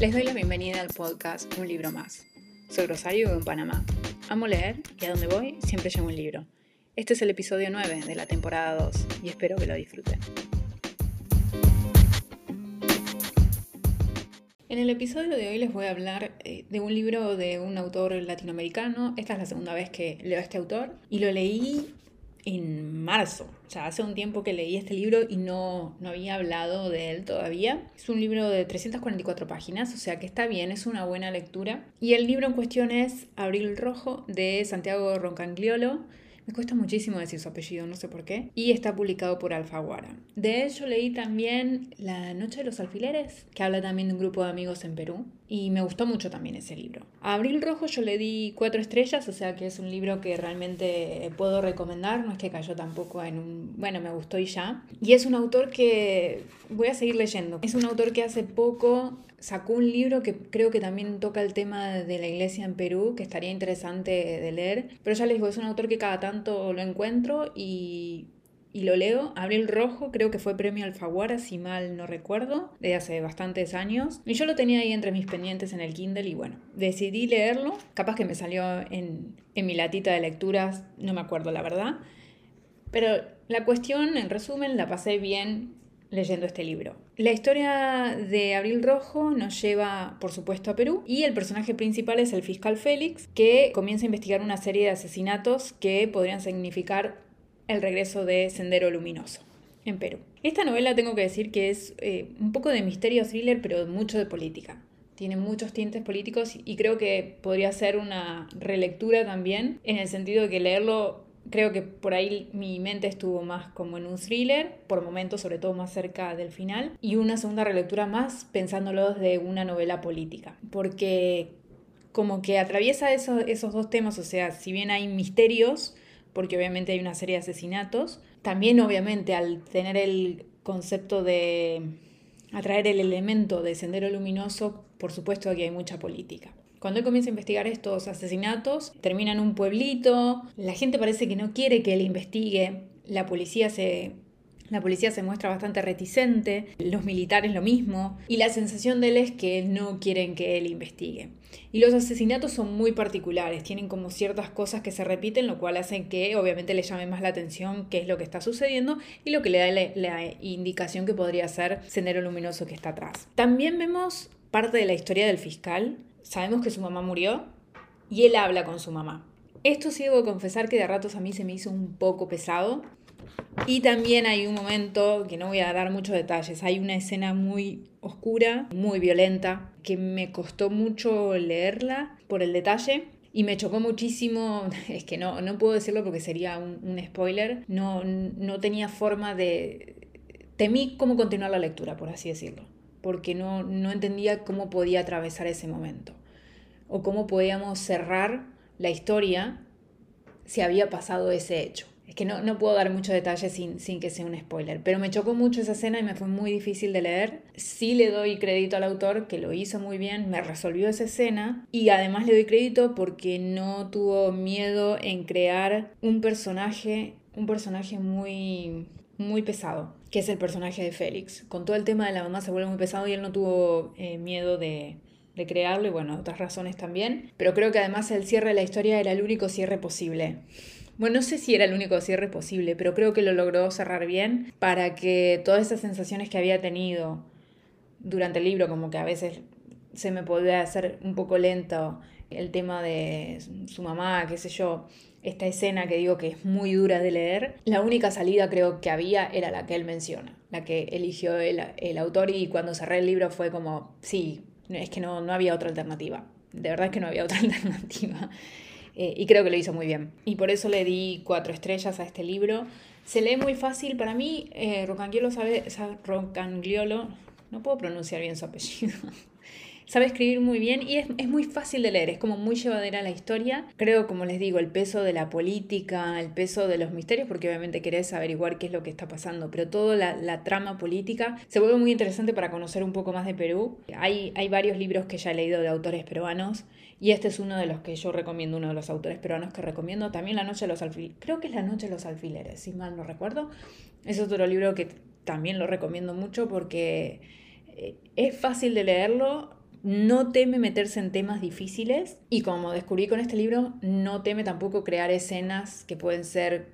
Les doy la bienvenida al podcast Un libro más. Soy Rosario y vivo en Panamá. Amo leer y a donde voy siempre llevo un libro. Este es el episodio 9 de la temporada 2 y espero que lo disfruten. En el episodio de hoy les voy a hablar eh, de un libro de un autor latinoamericano. Esta es la segunda vez que leo a este autor y lo leí marzo. O sea, hace un tiempo que leí este libro y no, no había hablado de él todavía. Es un libro de 344 páginas, o sea que está bien, es una buena lectura. Y el libro en cuestión es Abril Rojo de Santiago Roncangliolo. Me cuesta muchísimo decir su apellido, no sé por qué. Y está publicado por Alfaguara. De hecho, leí también La Noche de los Alfileres, que habla también de un grupo de amigos en Perú. Y me gustó mucho también ese libro. A Abril Rojo yo le di cuatro estrellas, o sea que es un libro que realmente puedo recomendar. No es que cayó tampoco en un... Bueno, me gustó y ya. Y es un autor que voy a seguir leyendo. Es un autor que hace poco sacó un libro que creo que también toca el tema de la iglesia en Perú, que estaría interesante de leer. Pero ya les digo, es un autor que cada tanto lo encuentro y, y lo leo. Abril Rojo, creo que fue premio Alfaguara, si mal no recuerdo, de hace bastantes años. Y yo lo tenía ahí entre mis pendientes en el Kindle y bueno, decidí leerlo. Capaz que me salió en, en mi latita de lecturas, no me acuerdo la verdad. Pero la cuestión, en resumen, la pasé bien leyendo este libro. La historia de Abril Rojo nos lleva, por supuesto, a Perú y el personaje principal es el fiscal Félix, que comienza a investigar una serie de asesinatos que podrían significar el regreso de Sendero Luminoso en Perú. Esta novela tengo que decir que es eh, un poco de misterio thriller, pero mucho de política. Tiene muchos tintes políticos y creo que podría ser una relectura también, en el sentido de que leerlo creo que por ahí mi mente estuvo más como en un thriller, por momentos sobre todo más cerca del final, y una segunda relectura más pensándolo desde una novela política, porque como que atraviesa esos, esos dos temas, o sea, si bien hay misterios, porque obviamente hay una serie de asesinatos, también obviamente al tener el concepto de atraer el elemento de sendero luminoso, por supuesto que hay mucha política. Cuando él comienza a investigar estos asesinatos, termina en un pueblito, la gente parece que no quiere que él investigue, la policía se la policía se muestra bastante reticente, los militares lo mismo, y la sensación de él es que no quieren que él investigue. Y los asesinatos son muy particulares, tienen como ciertas cosas que se repiten, lo cual hace que obviamente le llame más la atención qué es lo que está sucediendo y lo que le da la, la indicación que podría ser Sendero Luminoso que está atrás. También vemos parte de la historia del fiscal, sabemos que su mamá murió y él habla con su mamá. Esto sí debo confesar que de ratos a mí se me hizo un poco pesado. Y también hay un momento, que no voy a dar muchos detalles, hay una escena muy oscura, muy violenta, que me costó mucho leerla por el detalle. Y me chocó muchísimo, es que no, no puedo decirlo porque sería un, un spoiler, no, no tenía forma de... Temí cómo continuar la lectura, por así decirlo porque no, no entendía cómo podía atravesar ese momento o cómo podíamos cerrar la historia si había pasado ese hecho. Es que no, no puedo dar muchos detalles sin, sin, que sea un spoiler, pero me chocó mucho esa escena y me fue muy difícil de leer. Sí le doy crédito al autor que lo hizo muy bien, me resolvió esa escena y además le doy crédito porque no tuvo miedo en crear un personaje, un personaje muy, muy pesado que es el personaje de Félix. Con todo el tema de la mamá se vuelve muy pesado y él no tuvo eh, miedo de, de crearlo y bueno, otras razones también. Pero creo que además el cierre de la historia era el único cierre posible. Bueno, no sé si era el único cierre posible, pero creo que lo logró cerrar bien para que todas esas sensaciones que había tenido durante el libro, como que a veces se me podía hacer un poco lento el tema de su mamá, qué sé yo, esta escena que digo que es muy dura de leer, la única salida creo que había era la que él menciona, la que eligió el, autor y cuando cerré el libro fue como, sí, es que no, no había otra alternativa, de verdad es que no había otra alternativa. Eh, y creo que lo hizo muy bien. Y por eso le di cuatro estrellas a este libro. Se lee muy fácil. Para mí, eh, Rocangliolo sabe, Rocangliolo, no puedo pronunciar bien su apellido sabe escribir muy bien y es, muy fácil de leer, es como muy llevadera la historia. Creo, como les digo, el peso de la política, el peso de los misterios, porque obviamente querés averiguar qué es lo que está pasando, pero toda la, trama política se vuelve muy interesante para conocer un poco más de Perú. Hay, hay varios libros que ya he leído de autores peruanos y este es uno de los que yo recomiendo, uno de los autores peruanos que recomiendo. También La Noche de los Alfileres, creo que es La Noche de los Alfileres, si mal no recuerdo. Es otro libro que también lo recomiendo mucho porque eh, es fácil de leerlo, no teme meterse en temas difíciles y como descubrí con este libro, no teme tampoco crear escenas que pueden ser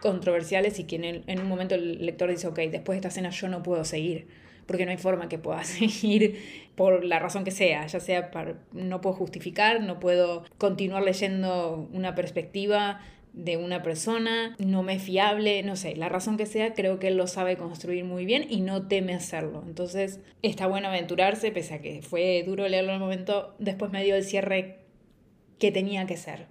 controversiales y que en, un momento el lector dice, ok, después de esta escena yo no puedo seguir, porque no hay forma que pueda seguir por la razón que sea, ya sea para, no puedo justificar, no puedo continuar leyendo una perspectiva de una persona, no me es fiable, no sé, la razón que sea, creo que él lo sabe construir muy bien y no teme hacerlo. Entonces está bueno aventurarse, pese a que fue duro leerlo en el momento, después me dio el cierre que tenía que ser.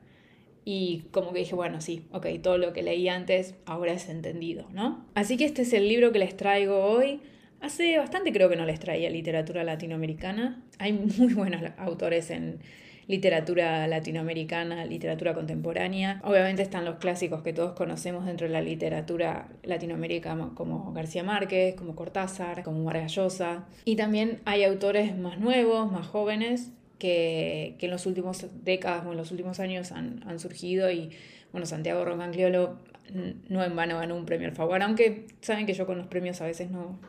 Y como que dije, bueno, sí, ok, todo lo que leí antes ahora es entendido, ¿no? Así que este es el libro que les traigo hoy. Hace bastante creo que no les traía literatura latinoamericana. Hay muy buenos autores en literatura latinoamericana, literatura contemporánea. Obviamente están los clásicos que todos conocemos dentro de la literatura latinoamericana, como García Márquez, como Cortázar, como Vargas Llosa. Y también hay autores más nuevos, más jóvenes, que, en los últimos décadas o en los últimos años han, surgido y bueno, Santiago Roncangliolo no en vano ganó un premio Alfaguara, aunque saben que yo con los premios a veces no,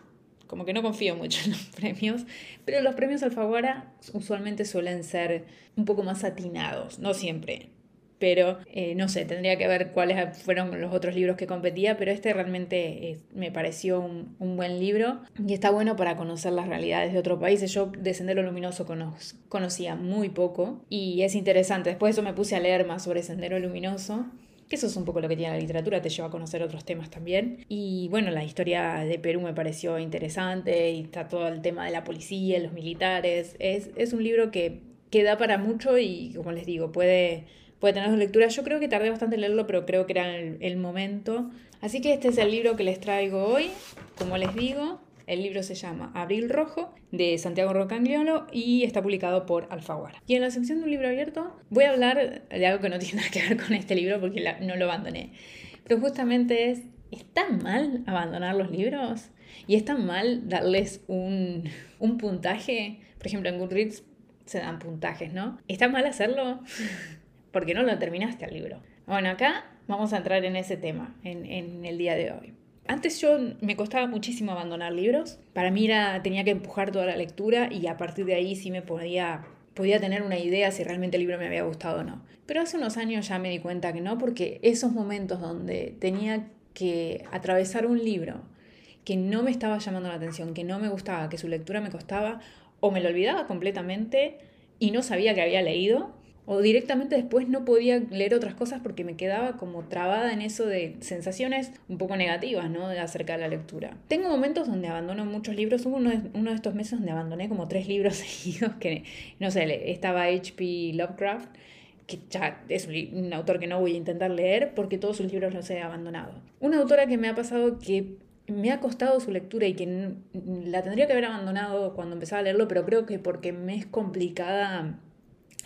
como que no confío mucho en los premios, pero los premios Alfaguara usualmente suelen ser un poco más atinados, no siempre. Pero eh, no sé, tendría que ver cuáles fueron los otros libros que competía, pero este realmente eh, me pareció un, buen libro y está bueno para conocer las realidades de otros países. Yo de Sendero Luminoso conocía muy poco y es interesante. Después de eso me puse a leer más sobre Sendero Luminoso que eso es un poco lo que tiene la literatura, te lleva a conocer otros temas también. Y bueno, la historia de Perú me pareció interesante y está todo el tema de la policía, los militares. Es, es un libro que, que da para mucho y, como les digo, puede, puede tener su lectura. Yo creo que tardé bastante en leerlo, pero creo que era el, el momento. Así que este es el libro que les traigo hoy. Como les digo, el libro se llama Abril Rojo de Santiago Rocangliolo y está publicado por Alfaguara. Y en la sección de un libro abierto voy a hablar de algo que no tiene nada que ver con este libro porque no lo abandoné. Pero justamente es, ¿está mal abandonar los libros? ¿Y está mal darles un, un puntaje? Por ejemplo, en Goodreads se dan puntajes, ¿no? ¿Está mal hacerlo? porque no lo terminaste el libro. Bueno, acá vamos a entrar en ese tema en el día de hoy. Antes yo me costaba muchísimo abandonar libros. Para mí tenía que empujar toda la lectura y a partir de ahí sí me podía, podía tener una idea si realmente el libro me había gustado o no. Pero hace unos años ya me di cuenta que no, porque esos momentos donde tenía que atravesar un libro que no me estaba llamando la atención, que no me gustaba, que su lectura me costaba, o me lo olvidaba completamente y no sabía que había leído, o directamente después no podía leer otras cosas porque me quedaba como trabada en eso de sensaciones un poco negativas, ¿no? Acerca de la lectura. Tengo momentos donde abandono muchos libros. Hubo uno de, uno de estos meses donde abandoné como tres libros seguidos que, no sé, estaba H.P. Lovecraft que ya es un autor que no voy a intentar leer porque todos sus libros los he abandonado. Una autora que me ha pasado que me ha costado su lectura y que la tendría que haber abandonado cuando empezaba a leerlo, pero creo que porque me es complicada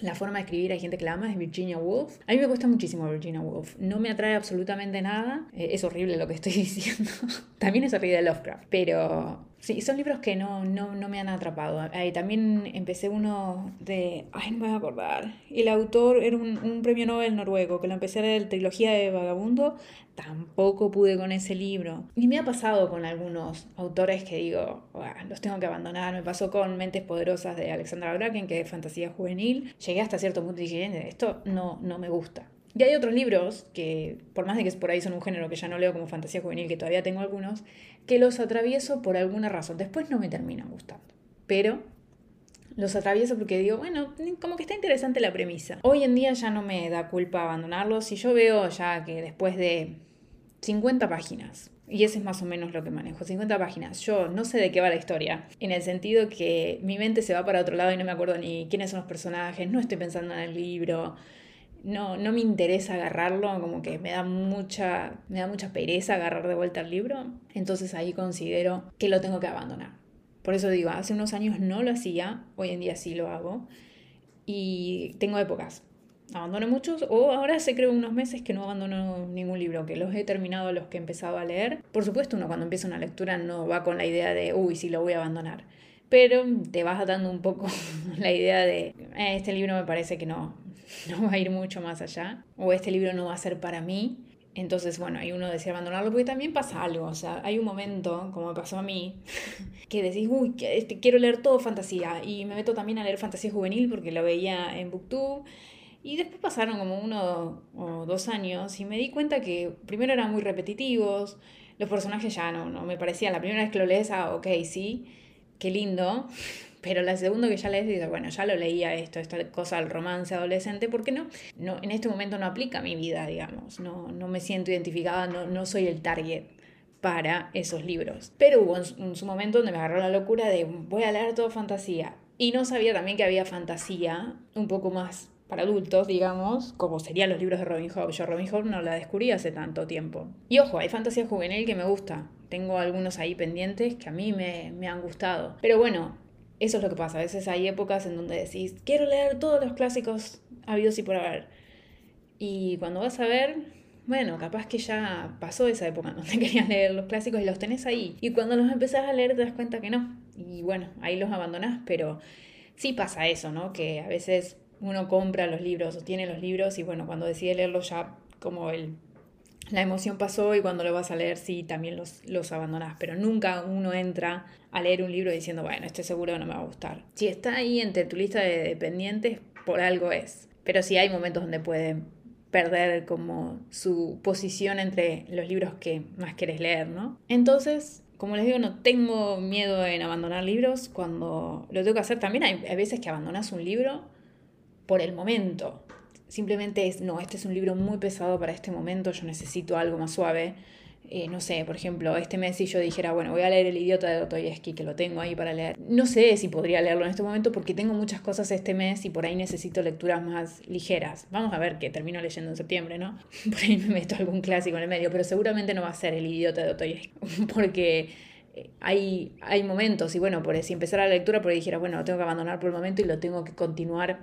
la forma de escribir, hay gente que la ama, es Virginia Woolf. A mí me cuesta muchísimo Virginia Woolf. No me atrae absolutamente nada. Eh, es horrible lo que estoy diciendo. También es horrible Lovecraft. Pero sí, son libros que no, no, no me han atrapado. también empecé uno de... Ay, no me voy a acordar. El autor era un, un premio Nobel noruego, que lo empecé a leer, trilogía de Vagabundo tampoco pude con ese libro. Y me ha pasado con algunos autores que digo, los tengo que abandonar. Me pasó con Mentes Poderosas de Alexandra Bracken, que es fantasía juvenil. Llegué hasta cierto punto y dije, esto no, no me gusta. Y hay otros libros que, por más de que por ahí son un género que ya no leo como fantasía juvenil, que todavía tengo algunos, que los atravieso por alguna razón. Después no me terminan gustando. Pero los atravieso porque digo, bueno, como que está interesante la premisa. Hoy en día ya no me da culpa abandonarlos. Si yo veo ya que después de 50 páginas. Y ese es más o menos lo que manejo, 50 páginas. Yo no sé de qué va la historia, en el sentido que mi mente se va para otro lado y no me acuerdo ni quiénes son los personajes, no estoy pensando en el libro, no, no me interesa agarrarlo, como que me da, mucha, me da mucha pereza agarrar de vuelta el libro. Entonces ahí considero que lo tengo que abandonar. Por eso digo, hace unos años no lo hacía, hoy en día sí lo hago. Y tengo épocas abandono muchos o ahora hace creo unos meses que no abandono ningún libro, que los he terminado los que he empezado a leer. Por supuesto, uno cuando empieza una lectura no va con la idea de, uy, sí lo voy a abandonar. Pero te vas dando un poco la idea de, eh, este libro me parece que no, no va a ir mucho más allá, o este libro no va a ser para mí. Entonces, bueno, hay uno decide abandonarlo porque también pasa algo. O sea, hay un momento, como me pasó a mí, que decís, uy, este, quiero leer todo fantasía. Y me meto también a leer fantasía juvenil porque lo veía en Booktube. Y después pasaron como uno o dos años y me di cuenta que primero eran muy repetitivos, los personajes ya no, no me parecían. La primera vez que lo lees, ah, ok, sí, qué lindo. Pero la segunda que ya lees, dices, bueno, ya lo leía esto, esta cosa del romance adolescente, porque no, no, en este momento no aplica mi vida, digamos. No, no me siento identificada, no, no soy el target para esos libros. Pero hubo en su momento donde me agarró la locura de voy a leer todo fantasía. Y no sabía también que había fantasía un poco más para adultos, digamos, como serían los libros de Robin Hood. Yo Robin Hood no la descubrí hace tanto tiempo. Y ojo, hay fantasía juvenil que me gusta. Tengo algunos ahí pendientes que a mí me, me han gustado. Pero bueno, eso es lo que pasa. A veces hay épocas en donde decís, quiero leer todos los clásicos habidos y por haber. Y cuando vas a ver, bueno, capaz que ya pasó esa época donde querías leer los clásicos y los tenés ahí. Y cuando los empezás a leer te das cuenta que no. Y bueno, ahí los abandonás, pero sí pasa eso, ¿no? Que a veces uno compra los libros o tiene los libros y bueno, cuando decide leerlos ya como el, la emoción pasó y cuando lo vas a leer sí también los, los abandonás, pero nunca uno entra a leer un libro diciendo, bueno, este seguro no me va a gustar. Si está ahí entre tu lista de dependientes, por algo es. Pero sí hay momentos donde puede perder como su posición entre los libros que más quieres leer, ¿no? Entonces, como les digo, no tengo miedo en abandonar libros cuando lo tengo que hacer. También hay, veces que abandonas un libro por el momento. Simplemente es, no, este es un libro muy pesado para este momento, yo necesito algo más suave. Eh, no sé, por ejemplo, este mes si yo dijera, bueno, voy a leer El idiota de Dostoyevsky, que lo tengo ahí para leer. No sé si podría leerlo en este momento porque tengo muchas cosas este mes y por ahí necesito lecturas más ligeras. Vamos a ver que termino leyendo en septiembre, ¿no? Por ahí me meto algún clásico en el medio, pero seguramente no va a ser El idiota de Dostoyevsky porque eh, hay, hay momentos, y bueno, por si empezar la lectura, por ahí dijera, bueno, lo tengo que abandonar por el momento y lo tengo que continuar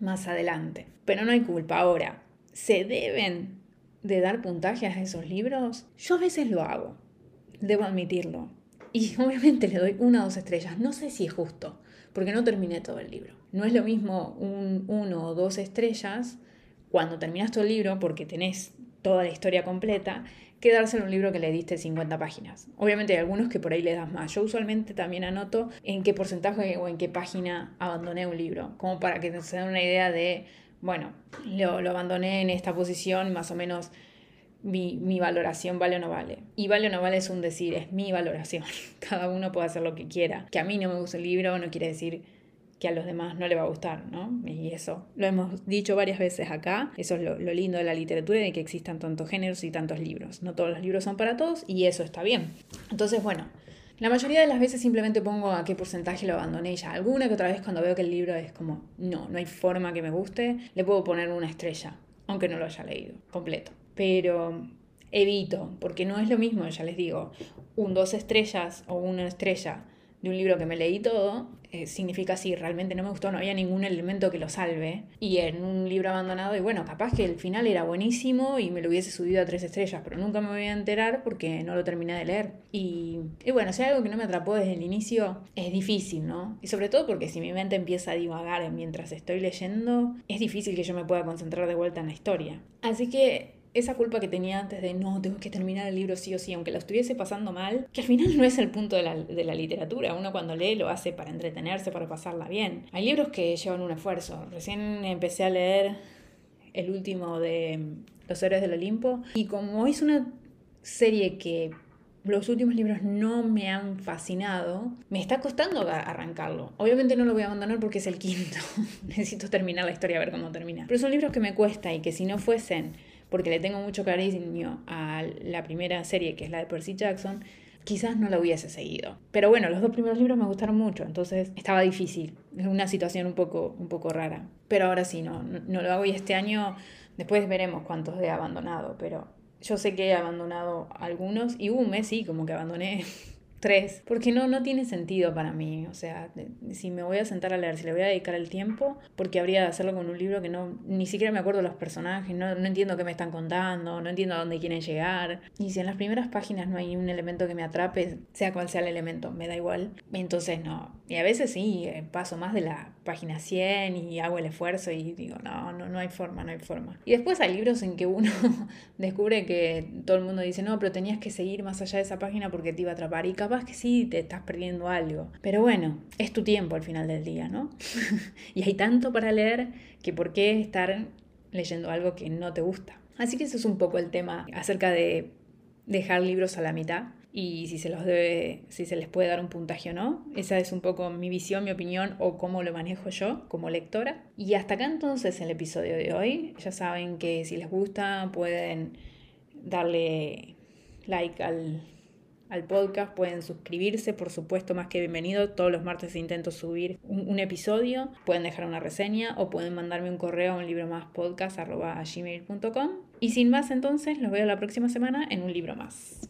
más adelante. Pero no hay culpa ahora. ¿Se deben de dar puntajes a esos libros? Yo a veces lo hago, debo admitirlo. Y obviamente le doy una o dos estrellas. No sé si es justo, porque no terminé todo el libro. No es lo mismo un uno o dos estrellas cuando terminas todo el libro, porque tenés toda la historia completa, que en un libro que le diste 50 páginas. Obviamente hay algunos que por ahí le das más. Yo usualmente también anoto en qué porcentaje o en qué página abandoné un libro, como para que se den una idea de, bueno, lo, lo abandoné en esta posición, más o menos mi, mi, valoración vale o no vale. Y vale o no vale es un decir, es mi valoración. Cada uno puede hacer lo que quiera. Que a mí no me gusta el libro no quiere decir que a los demás no le va a gustar, ¿no? Y eso lo hemos dicho varias veces acá, eso es lo, lindo de la literatura, de que existan tantos géneros y tantos libros. No todos los libros son para todos y eso está bien. Entonces, bueno, la mayoría de las veces simplemente pongo a qué porcentaje lo abandoné ya. Alguna que otra vez cuando veo que el libro es como, no, no hay forma que me guste, le puedo poner una estrella, aunque no lo haya leído completo. Pero evito, porque no es lo mismo, ya les digo, un dos estrellas o una estrella un libro que me leí todo, eh, significa si realmente no me gustó, no había ningún elemento que lo salve. Y en un libro abandonado, y bueno, capaz que el final era buenísimo y me lo hubiese subido a tres estrellas, pero nunca me voy a enterar porque no lo terminé de leer. Y, y bueno, si hay algo que no me atrapó desde el inicio, es difícil, ¿no? Y sobre todo porque si mi mente empieza a divagar mientras estoy leyendo, es difícil que yo me pueda concentrar de vuelta en la historia. Así que esa culpa que tenía antes de no, tengo que terminar el libro sí o sí, aunque lo estuviese pasando mal, que al final no es el punto de la, de la, literatura. Uno cuando lee lo hace para entretenerse, para pasarla bien. Hay libros que llevan un esfuerzo. Recién empecé a leer el último de Los héroes del Olimpo y como es una serie que los últimos libros no me han fascinado, me está costando arrancarlo. Obviamente no lo voy a abandonar porque es el quinto. Necesito terminar la historia a ver cómo termina. Pero son libros que me cuesta y que si no fuesen porque le tengo mucho cariño a la primera serie, que es la de Percy Jackson, quizás no la hubiese seguido. Pero bueno, los dos primeros libros me gustaron mucho, entonces estaba difícil. Es una situación un poco, un poco rara. Pero ahora sí, no, no, lo hago y este año después veremos cuántos he abandonado, pero yo sé que he abandonado algunos y hubo un mes sí, como que abandoné tres, porque no, no tiene sentido para mí. O sea, si me voy a sentar a leer, si le voy a dedicar el tiempo, porque habría de hacerlo con un libro que no, ni siquiera me acuerdo los personajes, no, no entiendo qué me están contando, no entiendo a dónde quieren llegar. Y si en las primeras páginas no hay un elemento que me atrape, sea cual sea el elemento, me da igual. Entonces no. Y a veces sí, eh, paso más de la página 100 y hago el esfuerzo y digo, no, no, no hay forma, no hay forma. Y después hay libros en que uno descubre que todo el mundo dice, no, pero tenías que seguir más allá de esa página porque te iba a atrapar. Y capaz que sí, te estás perdiendo algo. Pero bueno, es tu tiempo al final del día, ¿no? y hay tanto para leer que por qué estar leyendo algo que no te gusta. Así que eso es un poco el tema acerca de dejar libros a la mitad y si se los debe, si se les puede dar un puntaje o no. Esa es un poco mi visión, mi opinión o cómo lo manejo yo como lectora. Y hasta acá entonces el episodio de hoy. Ya saben que si les gusta pueden darle like al, al podcast, pueden suscribirse, por supuesto, más que bienvenido. Todos los martes intento subir un, episodio, pueden dejar una reseña o pueden mandarme un correo a un libro más podcast gmail.com. Y sin más entonces, los veo la próxima semana en un libro más.